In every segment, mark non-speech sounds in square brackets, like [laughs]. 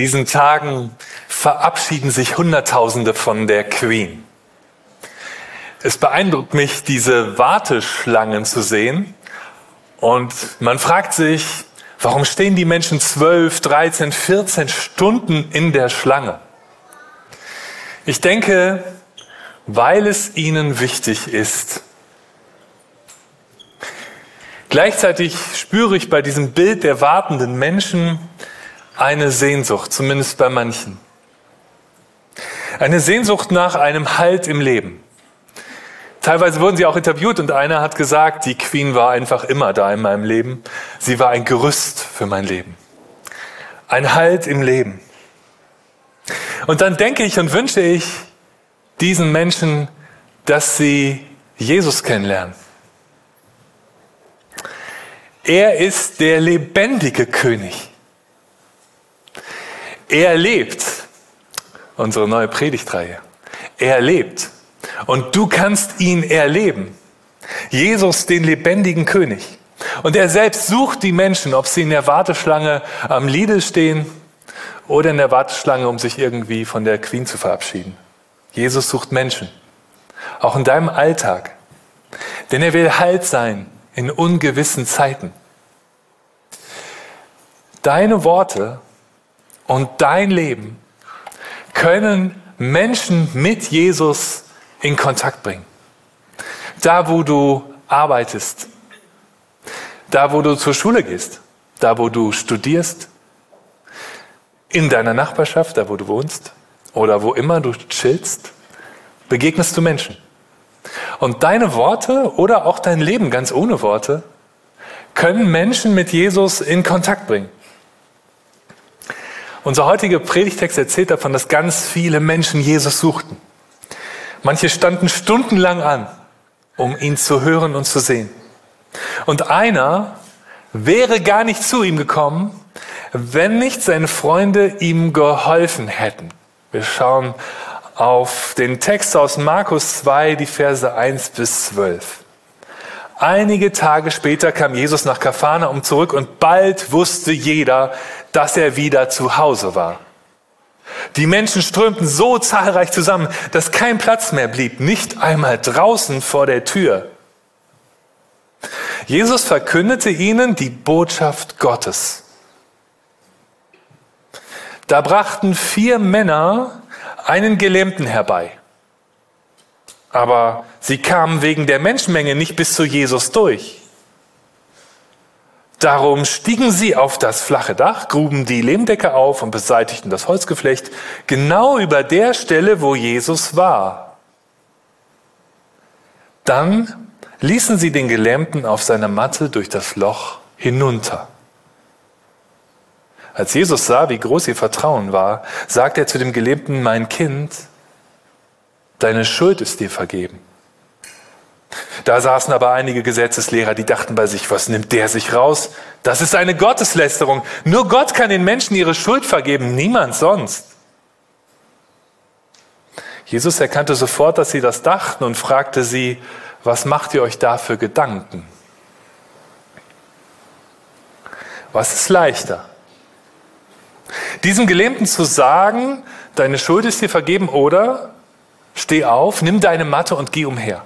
diesen Tagen verabschieden sich Hunderttausende von der Queen. Es beeindruckt mich, diese Warteschlangen zu sehen. Und man fragt sich, warum stehen die Menschen 12, 13, 14 Stunden in der Schlange? Ich denke, weil es ihnen wichtig ist. Gleichzeitig spüre ich bei diesem Bild der wartenden Menschen eine Sehnsucht, zumindest bei manchen. Eine Sehnsucht nach einem Halt im Leben. Teilweise wurden sie auch interviewt und einer hat gesagt, die Queen war einfach immer da in meinem Leben. Sie war ein Gerüst für mein Leben. Ein Halt im Leben. Und dann denke ich und wünsche ich diesen Menschen, dass sie Jesus kennenlernen. Er ist der lebendige König. Er lebt. Unsere neue Predigtreihe. Er lebt. Und du kannst ihn erleben. Jesus, den lebendigen König. Und er selbst sucht die Menschen, ob sie in der Warteschlange am Lidl stehen oder in der Warteschlange, um sich irgendwie von der Queen zu verabschieden. Jesus sucht Menschen. Auch in deinem Alltag. Denn er will Halt sein in ungewissen Zeiten. Deine Worte und dein Leben können Menschen mit Jesus in Kontakt bringen. Da, wo du arbeitest, da, wo du zur Schule gehst, da, wo du studierst, in deiner Nachbarschaft, da, wo du wohnst oder wo immer du chillst, begegnest du Menschen. Und deine Worte oder auch dein Leben ganz ohne Worte können Menschen mit Jesus in Kontakt bringen. Unser heutiger Predigtext erzählt davon, dass ganz viele Menschen Jesus suchten. Manche standen stundenlang an, um ihn zu hören und zu sehen. Und einer wäre gar nicht zu ihm gekommen, wenn nicht seine Freunde ihm geholfen hätten. Wir schauen auf den Text aus Markus 2, die Verse 1 bis 12. Einige Tage später kam Jesus nach Kapharnaum zurück und bald wusste jeder, dass er wieder zu Hause war. Die Menschen strömten so zahlreich zusammen, dass kein Platz mehr blieb, nicht einmal draußen vor der Tür. Jesus verkündete ihnen die Botschaft Gottes. Da brachten vier Männer einen Gelähmten herbei. Aber sie kamen wegen der Menschenmenge nicht bis zu Jesus durch. Darum stiegen sie auf das flache Dach, gruben die Lehmdecke auf und beseitigten das Holzgeflecht genau über der Stelle, wo Jesus war. Dann ließen sie den Gelähmten auf seiner Matte durch das Loch hinunter. Als Jesus sah, wie groß ihr Vertrauen war, sagte er zu dem Gelähmten, mein Kind, deine Schuld ist dir vergeben. Da saßen aber einige Gesetzeslehrer, die dachten bei sich, was nimmt der sich raus? Das ist eine Gotteslästerung. Nur Gott kann den Menschen ihre Schuld vergeben, niemand sonst. Jesus erkannte sofort, dass sie das dachten und fragte sie, was macht ihr euch da für Gedanken? Was ist leichter? Diesem Gelähmten zu sagen, deine Schuld ist dir vergeben oder steh auf, nimm deine Matte und geh umher.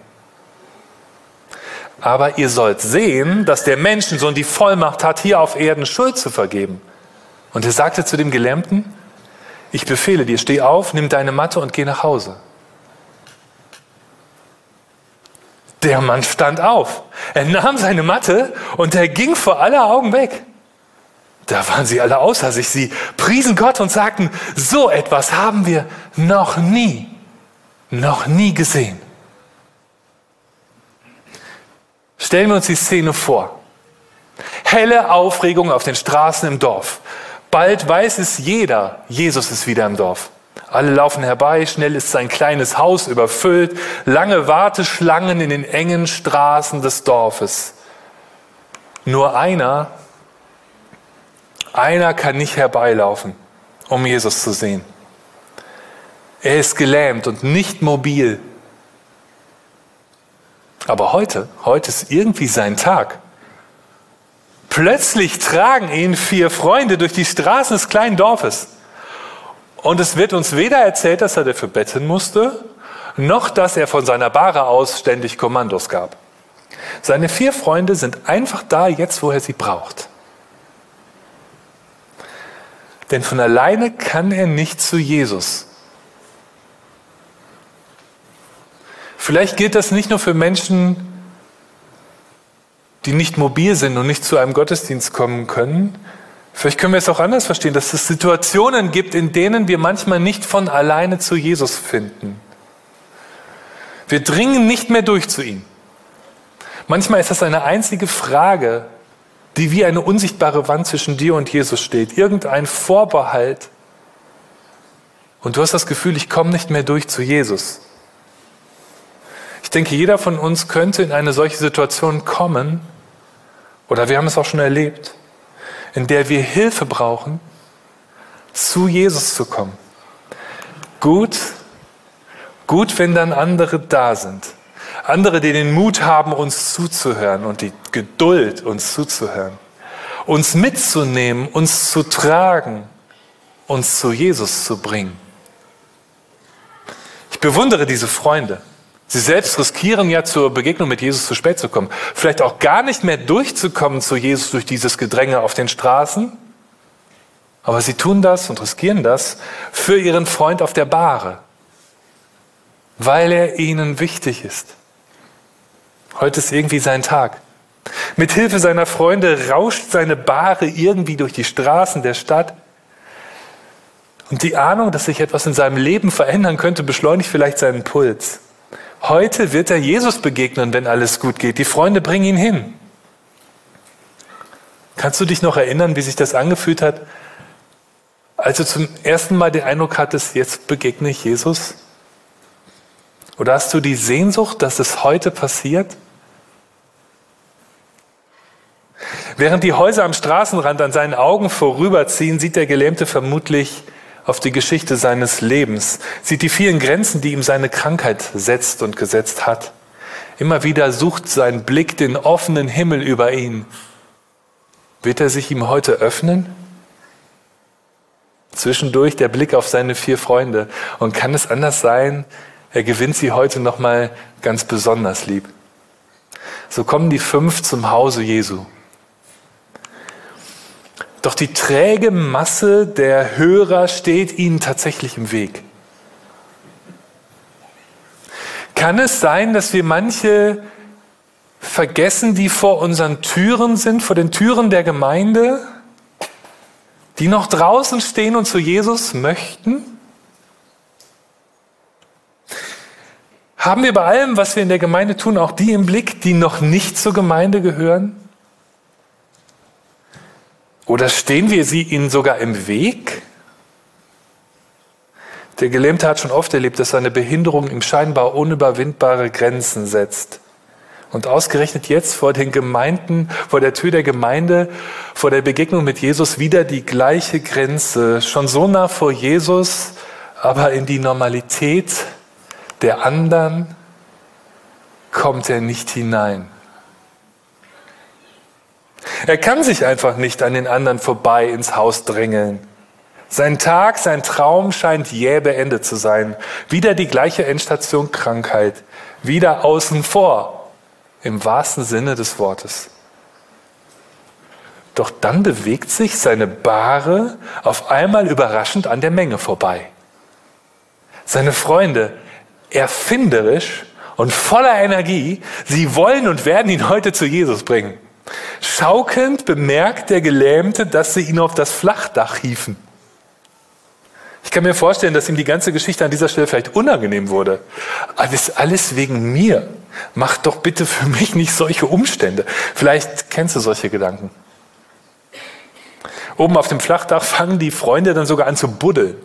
Aber ihr sollt sehen, dass der Menschensohn die Vollmacht hat, hier auf Erden Schuld zu vergeben. Und er sagte zu dem Gelähmten, ich befehle dir, steh auf, nimm deine Matte und geh nach Hause. Der Mann stand auf. Er nahm seine Matte und er ging vor aller Augen weg. Da waren sie alle außer sich. Sie priesen Gott und sagten, so etwas haben wir noch nie, noch nie gesehen. Stellen wir uns die Szene vor. Helle Aufregung auf den Straßen im Dorf. Bald weiß es jeder, Jesus ist wieder im Dorf. Alle laufen herbei, schnell ist sein kleines Haus überfüllt, lange Warteschlangen in den engen Straßen des Dorfes. Nur einer, einer kann nicht herbeilaufen, um Jesus zu sehen. Er ist gelähmt und nicht mobil. Aber heute, heute ist irgendwie sein Tag. Plötzlich tragen ihn vier Freunde durch die Straßen des kleinen Dorfes. Und es wird uns weder erzählt, dass er dafür betten musste, noch dass er von seiner Bahre aus ständig Kommandos gab. Seine vier Freunde sind einfach da jetzt, wo er sie braucht. Denn von alleine kann er nicht zu Jesus. Vielleicht gilt das nicht nur für Menschen, die nicht mobil sind und nicht zu einem Gottesdienst kommen können. Vielleicht können wir es auch anders verstehen, dass es Situationen gibt, in denen wir manchmal nicht von alleine zu Jesus finden. Wir dringen nicht mehr durch zu ihm. Manchmal ist das eine einzige Frage, die wie eine unsichtbare Wand zwischen dir und Jesus steht. Irgendein Vorbehalt. Und du hast das Gefühl, ich komme nicht mehr durch zu Jesus. Ich denke, jeder von uns könnte in eine solche Situation kommen, oder wir haben es auch schon erlebt, in der wir Hilfe brauchen, zu Jesus zu kommen. Gut, gut, wenn dann andere da sind. Andere, die den Mut haben, uns zuzuhören und die Geduld, uns zuzuhören. Uns mitzunehmen, uns zu tragen, uns zu Jesus zu bringen. Ich bewundere diese Freunde. Sie selbst riskieren ja zur Begegnung mit Jesus zu spät zu kommen. Vielleicht auch gar nicht mehr durchzukommen zu Jesus durch dieses Gedränge auf den Straßen. Aber sie tun das und riskieren das für ihren Freund auf der Bahre, weil er ihnen wichtig ist. Heute ist irgendwie sein Tag. Mit Hilfe seiner Freunde rauscht seine Bahre irgendwie durch die Straßen der Stadt. Und die Ahnung, dass sich etwas in seinem Leben verändern könnte, beschleunigt vielleicht seinen Puls. Heute wird er Jesus begegnen, wenn alles gut geht. Die Freunde bringen ihn hin. Kannst du dich noch erinnern, wie sich das angefühlt hat, als du zum ersten Mal den Eindruck hattest, jetzt begegne ich Jesus? Oder hast du die Sehnsucht, dass es heute passiert? Während die Häuser am Straßenrand an seinen Augen vorüberziehen, sieht der Gelähmte vermutlich auf die Geschichte seines Lebens, sieht die vielen Grenzen, die ihm seine Krankheit setzt und gesetzt hat. Immer wieder sucht sein Blick den offenen Himmel über ihn. Wird er sich ihm heute öffnen? Zwischendurch der Blick auf seine vier Freunde. Und kann es anders sein, er gewinnt sie heute nochmal ganz besonders lieb. So kommen die fünf zum Hause Jesu. Doch die träge Masse der Hörer steht ihnen tatsächlich im Weg. Kann es sein, dass wir manche vergessen, die vor unseren Türen sind, vor den Türen der Gemeinde, die noch draußen stehen und zu Jesus möchten? Haben wir bei allem, was wir in der Gemeinde tun, auch die im Blick, die noch nicht zur Gemeinde gehören? Oder stehen wir sie ihnen sogar im Weg? Der Gelähmte hat schon oft erlebt, dass seine Behinderung ihm scheinbar unüberwindbare Grenzen setzt. Und ausgerechnet jetzt vor den Gemeinden, vor der Tür der Gemeinde, vor der Begegnung mit Jesus wieder die gleiche Grenze. Schon so nah vor Jesus, aber in die Normalität der anderen kommt er nicht hinein. Er kann sich einfach nicht an den anderen vorbei ins Haus drängeln. Sein Tag, sein Traum scheint jäh beendet zu sein. Wieder die gleiche Endstation Krankheit. Wieder außen vor. Im wahrsten Sinne des Wortes. Doch dann bewegt sich seine Bahre auf einmal überraschend an der Menge vorbei. Seine Freunde, erfinderisch und voller Energie, sie wollen und werden ihn heute zu Jesus bringen. Schaukelnd bemerkt der Gelähmte, dass sie ihn auf das Flachdach hieven. Ich kann mir vorstellen, dass ihm die ganze Geschichte an dieser Stelle vielleicht unangenehm wurde. Alles, alles wegen mir. Mach doch bitte für mich nicht solche Umstände. Vielleicht kennst du solche Gedanken. Oben auf dem Flachdach fangen die Freunde dann sogar an zu buddeln.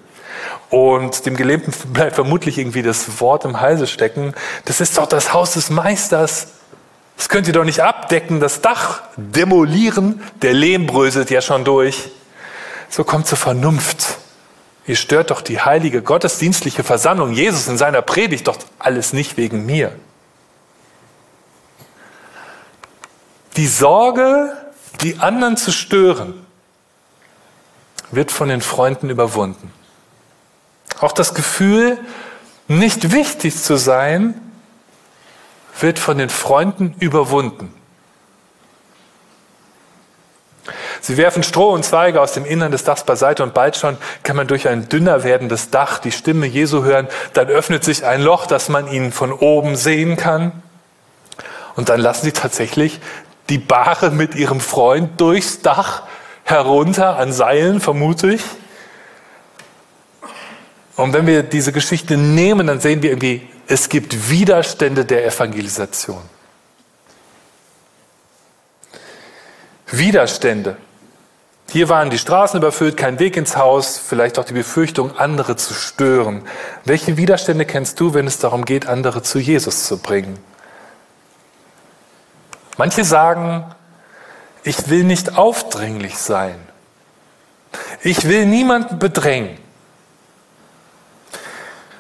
Und dem Gelähmten [laughs] bleibt vermutlich irgendwie das Wort im Halse stecken. Das ist doch das Haus des Meisters. Das könnt ihr doch nicht abdecken, das Dach demolieren, der Lehm bröselt ja schon durch. So kommt zur Vernunft. Ihr stört doch die heilige gottesdienstliche Versammlung Jesus in seiner Predigt doch alles nicht wegen mir. Die Sorge, die anderen zu stören, wird von den Freunden überwunden. Auch das Gefühl, nicht wichtig zu sein, wird von den Freunden überwunden. Sie werfen Stroh und Zweige aus dem Innern des Dachs beiseite und bald schon kann man durch ein dünner werdendes Dach die Stimme Jesu hören. Dann öffnet sich ein Loch, dass man ihn von oben sehen kann. Und dann lassen sie tatsächlich die Bahre mit ihrem Freund durchs Dach herunter an Seilen, vermute ich. Und wenn wir diese Geschichte nehmen, dann sehen wir irgendwie, es gibt Widerstände der Evangelisation. Widerstände. Hier waren die Straßen überfüllt, kein Weg ins Haus, vielleicht auch die Befürchtung, andere zu stören. Welche Widerstände kennst du, wenn es darum geht, andere zu Jesus zu bringen? Manche sagen, ich will nicht aufdringlich sein. Ich will niemanden bedrängen.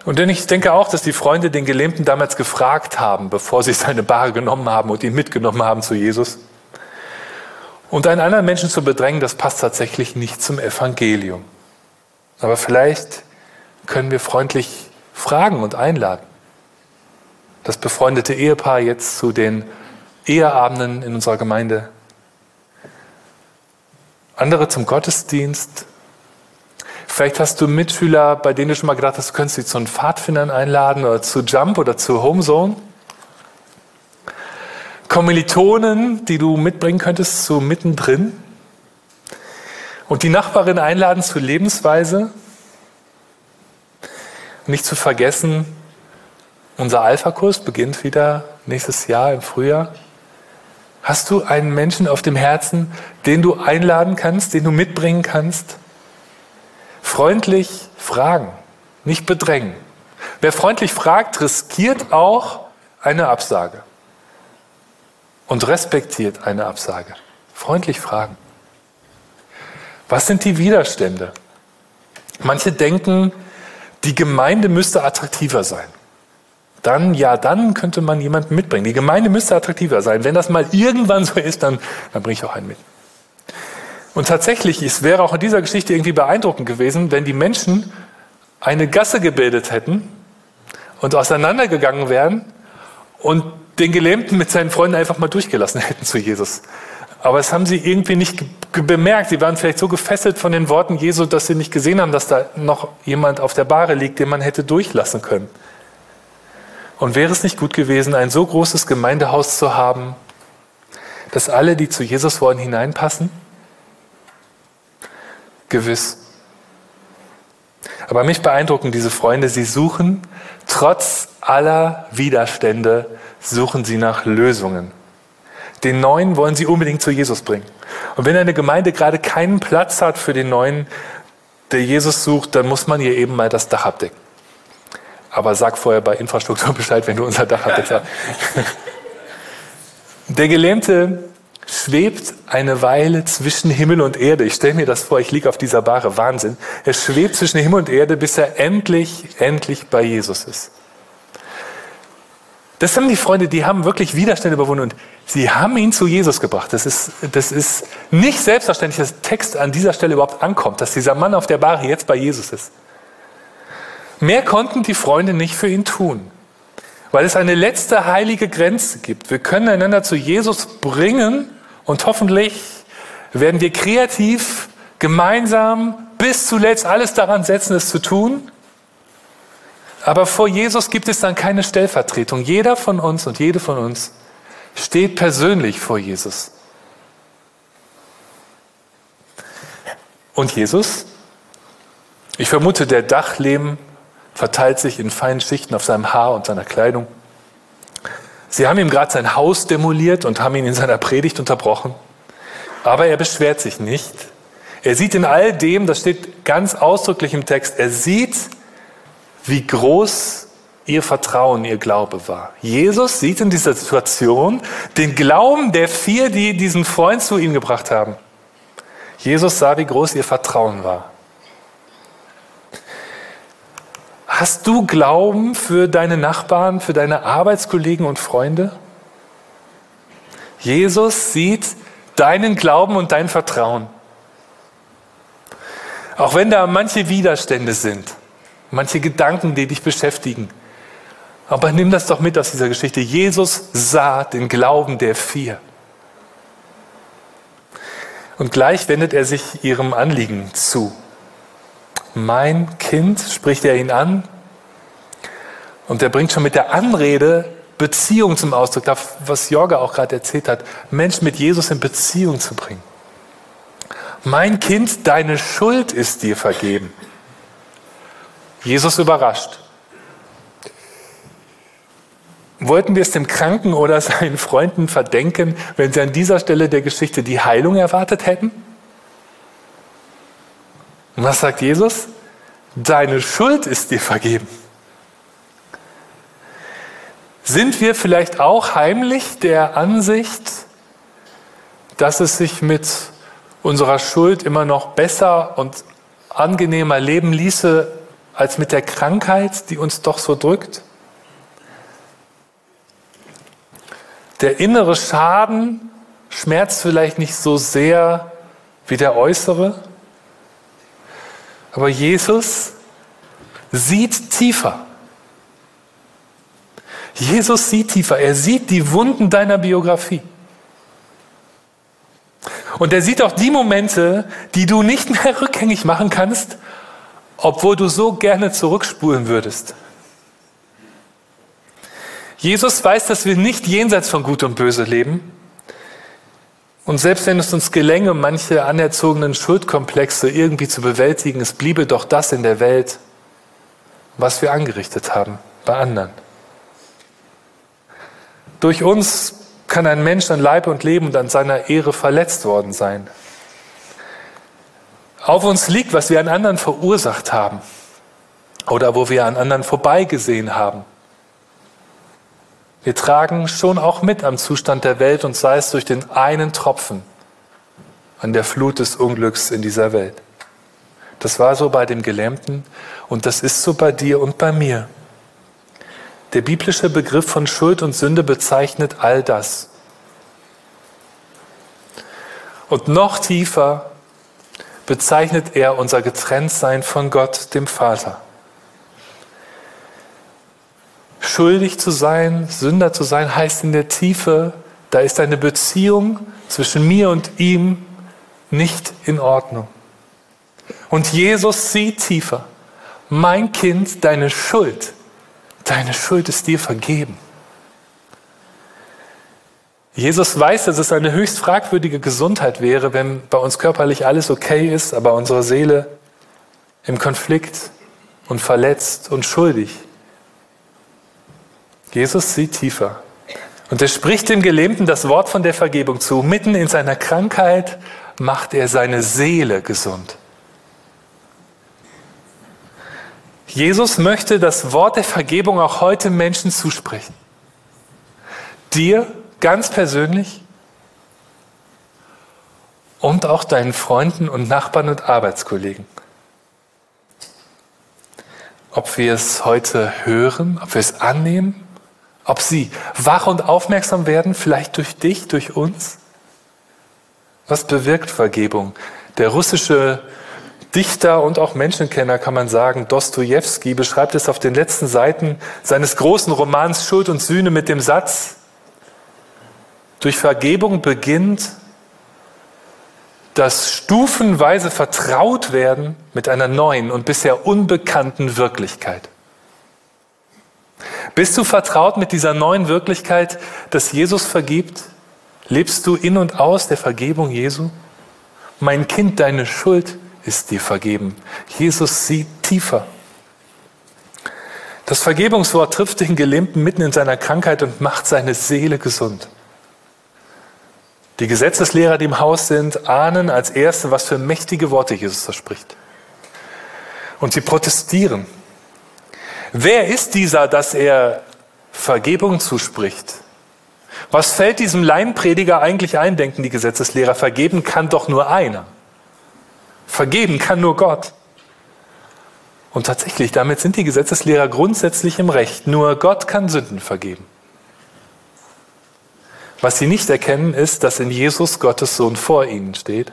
Und denn ich denke auch, dass die Freunde den Gelähmten damals gefragt haben, bevor sie [laughs] seine Bahre genommen haben und ihn mitgenommen haben zu Jesus. Und einen anderen Menschen zu bedrängen, das passt tatsächlich nicht zum Evangelium. Aber vielleicht können wir freundlich fragen und einladen. Das befreundete Ehepaar jetzt zu den Eheabenden in unserer Gemeinde. Andere zum Gottesdienst Vielleicht hast du Mitschüler, bei denen du schon mal gedacht hast, du könntest sie zu den Pfadfindern einladen oder zu Jump oder zu Homezone. Kommilitonen, die du mitbringen könntest zu mittendrin. Und die Nachbarin einladen zur Lebensweise. Nicht zu vergessen, unser Alpha-Kurs beginnt wieder nächstes Jahr im Frühjahr. Hast du einen Menschen auf dem Herzen, den du einladen kannst, den du mitbringen kannst? Freundlich fragen, nicht bedrängen. Wer freundlich fragt, riskiert auch eine Absage und respektiert eine Absage. Freundlich fragen. Was sind die Widerstände? Manche denken, die Gemeinde müsste attraktiver sein. Dann, ja, dann könnte man jemanden mitbringen. Die Gemeinde müsste attraktiver sein. Wenn das mal irgendwann so ist, dann, dann bringe ich auch einen mit. Und tatsächlich, es wäre auch in dieser Geschichte irgendwie beeindruckend gewesen, wenn die Menschen eine Gasse gebildet hätten und auseinandergegangen wären und den Gelähmten mit seinen Freunden einfach mal durchgelassen hätten zu Jesus. Aber das haben sie irgendwie nicht bemerkt. Sie waren vielleicht so gefesselt von den Worten Jesu, dass sie nicht gesehen haben, dass da noch jemand auf der Bahre liegt, den man hätte durchlassen können. Und wäre es nicht gut gewesen, ein so großes Gemeindehaus zu haben, dass alle, die zu Jesus wollen, hineinpassen? Gewiss. Aber mich beeindrucken diese Freunde, sie suchen, trotz aller Widerstände, suchen sie nach Lösungen. Den Neuen wollen sie unbedingt zu Jesus bringen. Und wenn eine Gemeinde gerade keinen Platz hat für den Neuen, der Jesus sucht, dann muss man ihr eben mal das Dach abdecken. Aber sag vorher bei Infrastruktur [laughs] Bescheid, wenn du unser Dach abdeckst. [laughs] Der Gelähmte schwebt eine Weile zwischen Himmel und Erde. Ich stelle mir das vor, ich liege auf dieser Bahre, Wahnsinn. Er schwebt zwischen Himmel und Erde, bis er endlich, endlich bei Jesus ist. Das sind die Freunde, die haben wirklich Widerstände überwunden und sie haben ihn zu Jesus gebracht. Das ist, das ist nicht selbstverständlich, dass Text an dieser Stelle überhaupt ankommt, dass dieser Mann auf der Bahre jetzt bei Jesus ist. Mehr konnten die Freunde nicht für ihn tun, weil es eine letzte heilige Grenze gibt. Wir können einander zu Jesus bringen, und hoffentlich werden wir kreativ gemeinsam bis zuletzt alles daran setzen, es zu tun. Aber vor Jesus gibt es dann keine Stellvertretung. Jeder von uns und jede von uns steht persönlich vor Jesus. Und Jesus? Ich vermute, der Dachlehm verteilt sich in feinen Schichten auf seinem Haar und seiner Kleidung. Sie haben ihm gerade sein Haus demoliert und haben ihn in seiner Predigt unterbrochen. Aber er beschwert sich nicht. Er sieht in all dem, das steht ganz ausdrücklich im Text, er sieht, wie groß ihr Vertrauen, ihr Glaube war. Jesus sieht in dieser Situation den Glauben der vier, die diesen Freund zu ihm gebracht haben. Jesus sah, wie groß ihr Vertrauen war. Hast du Glauben für deine Nachbarn, für deine Arbeitskollegen und Freunde? Jesus sieht deinen Glauben und dein Vertrauen. Auch wenn da manche Widerstände sind. manche Gedanken, die dich beschäftigen. Aber nimm das doch mit aus dieser Geschichte. Jesus sah den Glauben der vier. Und gleich wendet er sich ihrem Anliegen zu. Mein Kind, spricht er ihn an. Und er bringt schon mit der Anrede Beziehung zum Ausdruck, was Jorge auch gerade erzählt hat, Menschen mit Jesus in Beziehung zu bringen. Mein Kind, deine Schuld ist dir vergeben. Jesus überrascht. Wollten wir es dem Kranken oder [laughs] seinen Freunden verdenken, wenn sie an dieser Stelle der Geschichte die Heilung erwartet hätten? Und was sagt Jesus? Deine Schuld ist dir vergeben. Sind wir vielleicht auch heimlich der Ansicht, dass es sich mit unserer Schuld immer noch besser und angenehmer leben ließe als mit der Krankheit, die uns doch so drückt? Der innere Schaden schmerzt vielleicht nicht so sehr wie der äußere, aber Jesus sieht tiefer. Jesus sieht tiefer. Er sieht die Wunden deiner Biografie. Und er sieht auch die Momente, die du nicht mehr [laughs] rückgängig machen kannst, obwohl du so gerne zurückspulen würdest. Jesus weiß, dass wir nicht jenseits von Gut und Böse leben. Und selbst wenn es uns gelänge, manche anerzogenen Schuldkomplexe irgendwie zu bewältigen, es bliebe doch das in der Welt, was wir angerichtet haben bei anderen. Durch uns kann ein Mensch an Leib und Leben und an seiner Ehre verletzt worden sein. Auf uns liegt, was wir an anderen verursacht haben oder wo wir an anderen vorbeigesehen haben. Wir tragen schon auch mit am Zustand der Welt und sei es durch den einen Tropfen an der Flut des Unglücks in dieser Welt. Das war so bei dem Gelähmten und das ist so bei dir und bei mir. Der biblische Begriff von Schuld und Sünde bezeichnet all das. Und noch tiefer bezeichnet er unser Getrenntsein von Gott, dem Vater. Schuldig zu sein, Sünder zu sein, heißt in der Tiefe, da ist eine Beziehung zwischen mir und ihm nicht in Ordnung. Und Jesus sieht tiefer. Mein Kind, deine Schuld Deine Schuld ist dir vergeben. Jesus weiß, dass es eine höchst fragwürdige Gesundheit wäre, wenn bei uns körperlich alles okay ist, aber unsere Seele im Konflikt und verletzt und schuldig. Jesus sieht tiefer. Und er spricht dem Gelähmten das Wort von der Vergebung zu. Mitten in seiner Krankheit macht er seine Seele gesund. Jesus möchte das Wort der Vergebung auch heute Menschen zusprechen. Dir ganz persönlich und auch deinen Freunden und Nachbarn und Arbeitskollegen. Ob wir es heute hören, ob wir es annehmen, ob sie wach und aufmerksam werden, vielleicht durch dich, durch uns. Was bewirkt Vergebung? Der russische Dichter und auch Menschenkenner kann man sagen, Dostoevsky beschreibt es auf den letzten Seiten seines großen Romans Schuld und Sühne mit dem Satz, durch Vergebung beginnt das stufenweise Vertrautwerden mit einer neuen und bisher unbekannten Wirklichkeit. Bist du vertraut mit dieser neuen Wirklichkeit, dass Jesus vergibt? Lebst du in und aus der Vergebung Jesu? Mein Kind, deine Schuld ist dir vergeben. Jesus sieht tiefer. Das Vergebungswort trifft den Gelähmten mitten in seiner Krankheit und macht seine Seele gesund. Die Gesetzeslehrer, die im Haus sind, ahnen als Erste, was für mächtige Worte Jesus verspricht. Und sie protestieren. Wer ist dieser, dass er Vergebung zuspricht? Was fällt diesem Laienprediger eigentlich ein, denken die Gesetzeslehrer? Vergeben kann doch nur einer. Vergeben kann nur Gott. Und tatsächlich, damit sind die Gesetzeslehrer grundsätzlich im Recht. Nur Gott kann Sünden vergeben. Was sie nicht erkennen, ist, dass in Jesus Gottes Sohn vor ihnen steht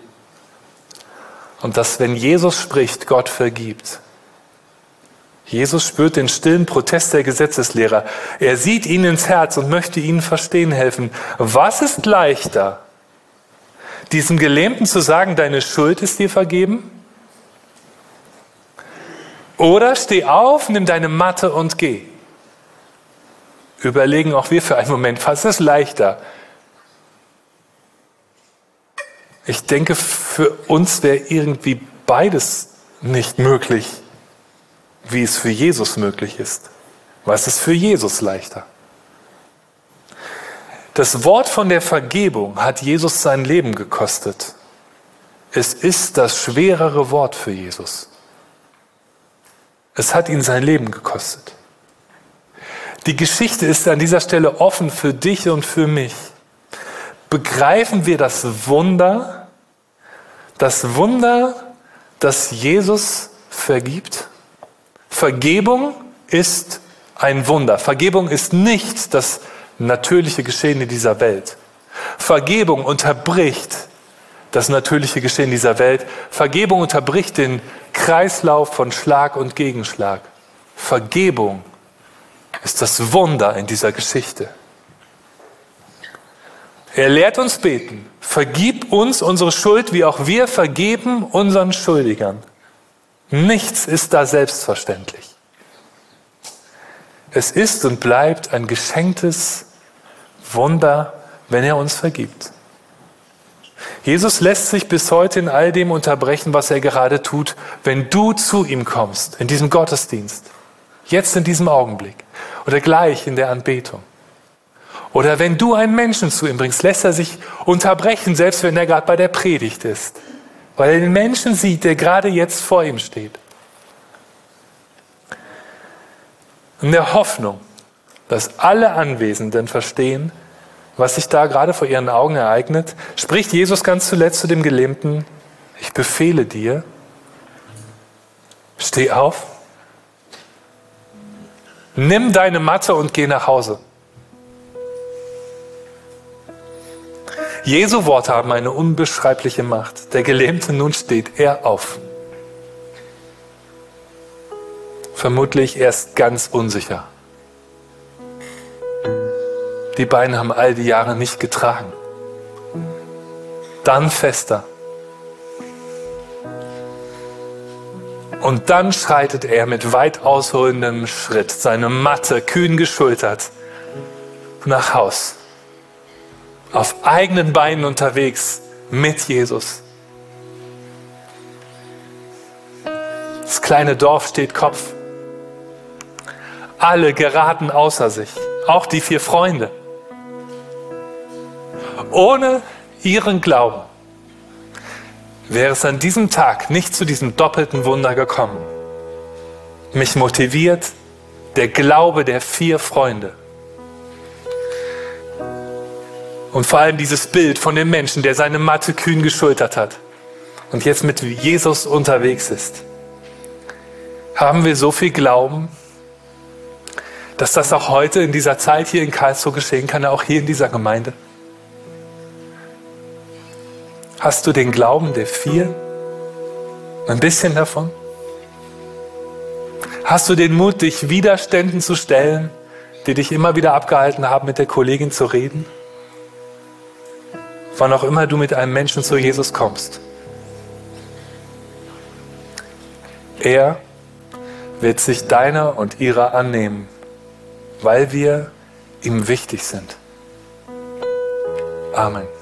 und dass, wenn Jesus spricht, Gott vergibt. Jesus spürt den stillen Protest der Gesetzeslehrer. Er sieht ihnen ins Herz und möchte ihnen verstehen helfen. Was ist leichter? Diesem Gelähmten zu sagen, deine Schuld ist dir vergeben? Oder steh auf, nimm deine Matte und geh. Überlegen auch wir für einen Moment, was ist leichter? Ich denke, für uns wäre irgendwie beides nicht möglich wie es für Jesus möglich ist. Was ist für Jesus leichter? Das Wort von der Vergebung hat Jesus sein Leben gekostet. Es ist das schwerere Wort für Jesus. Es hat ihn sein Leben gekostet. Die Geschichte ist an dieser Stelle offen für dich und für mich. Begreifen wir das Wunder, das Wunder, dass Jesus vergibt? Vergebung ist ein Wunder. Vergebung ist nicht das natürliche Geschehen in dieser Welt. Vergebung unterbricht das natürliche Geschehen dieser Welt. Vergebung unterbricht den Kreislauf von Schlag und Gegenschlag. Vergebung ist das Wunder in dieser Geschichte. Er lehrt uns beten. Vergib uns unsere Schuld, wie auch wir vergeben unseren Schuldigern. Nichts ist da selbstverständlich. Es ist und bleibt ein geschenktes Wunder, wenn er uns vergibt. Jesus lässt sich bis heute in all dem unterbrechen, was er gerade tut, wenn du zu ihm kommst, in diesem Gottesdienst, jetzt in diesem Augenblick oder gleich in der Anbetung. Oder wenn du einen Menschen zu ihm bringst, lässt er sich unterbrechen, selbst wenn er gerade bei der Predigt ist weil er den Menschen sieht, der gerade jetzt vor ihm steht. In der Hoffnung, dass alle Anwesenden verstehen, was sich da gerade vor ihren Augen ereignet, spricht Jesus ganz zuletzt zu dem Gelähmten, ich befehle dir, steh auf, nimm deine Matte und geh nach Hause. Jesu Worte haben eine unbeschreibliche Macht. Der Gelähmte nun steht er auf. Vermutlich erst ganz unsicher. Die Beine haben all die Jahre nicht getragen. Dann fester. Und dann schreitet er mit weit ausholendem Schritt, seine Matte kühn geschultert, nach Haus auf eigenen Beinen unterwegs mit Jesus. Das kleine Dorf steht Kopf. Alle geraten außer sich, auch die vier Freunde. Ohne ihren Glauben wäre es an diesem Tag nicht zu diesem doppelten Wunder gekommen. Mich motiviert der Glaube der vier Freunde. Und vor allem dieses Bild von dem Menschen, der seine Matte kühn geschultert hat und jetzt mit Jesus unterwegs ist. Haben wir so viel Glauben, dass das auch heute in dieser Zeit hier in Karlsruhe geschehen kann, auch hier in dieser Gemeinde? Hast du den Glauben der vier? Ein bisschen davon? Hast du den Mut, dich Widerständen zu stellen, die dich immer wieder abgehalten haben, mit der Kollegin zu reden? Wann auch immer du mit einem Menschen zu Jesus kommst. Er wird sich deiner und ihrer annehmen, weil wir ihm wichtig sind. Amen.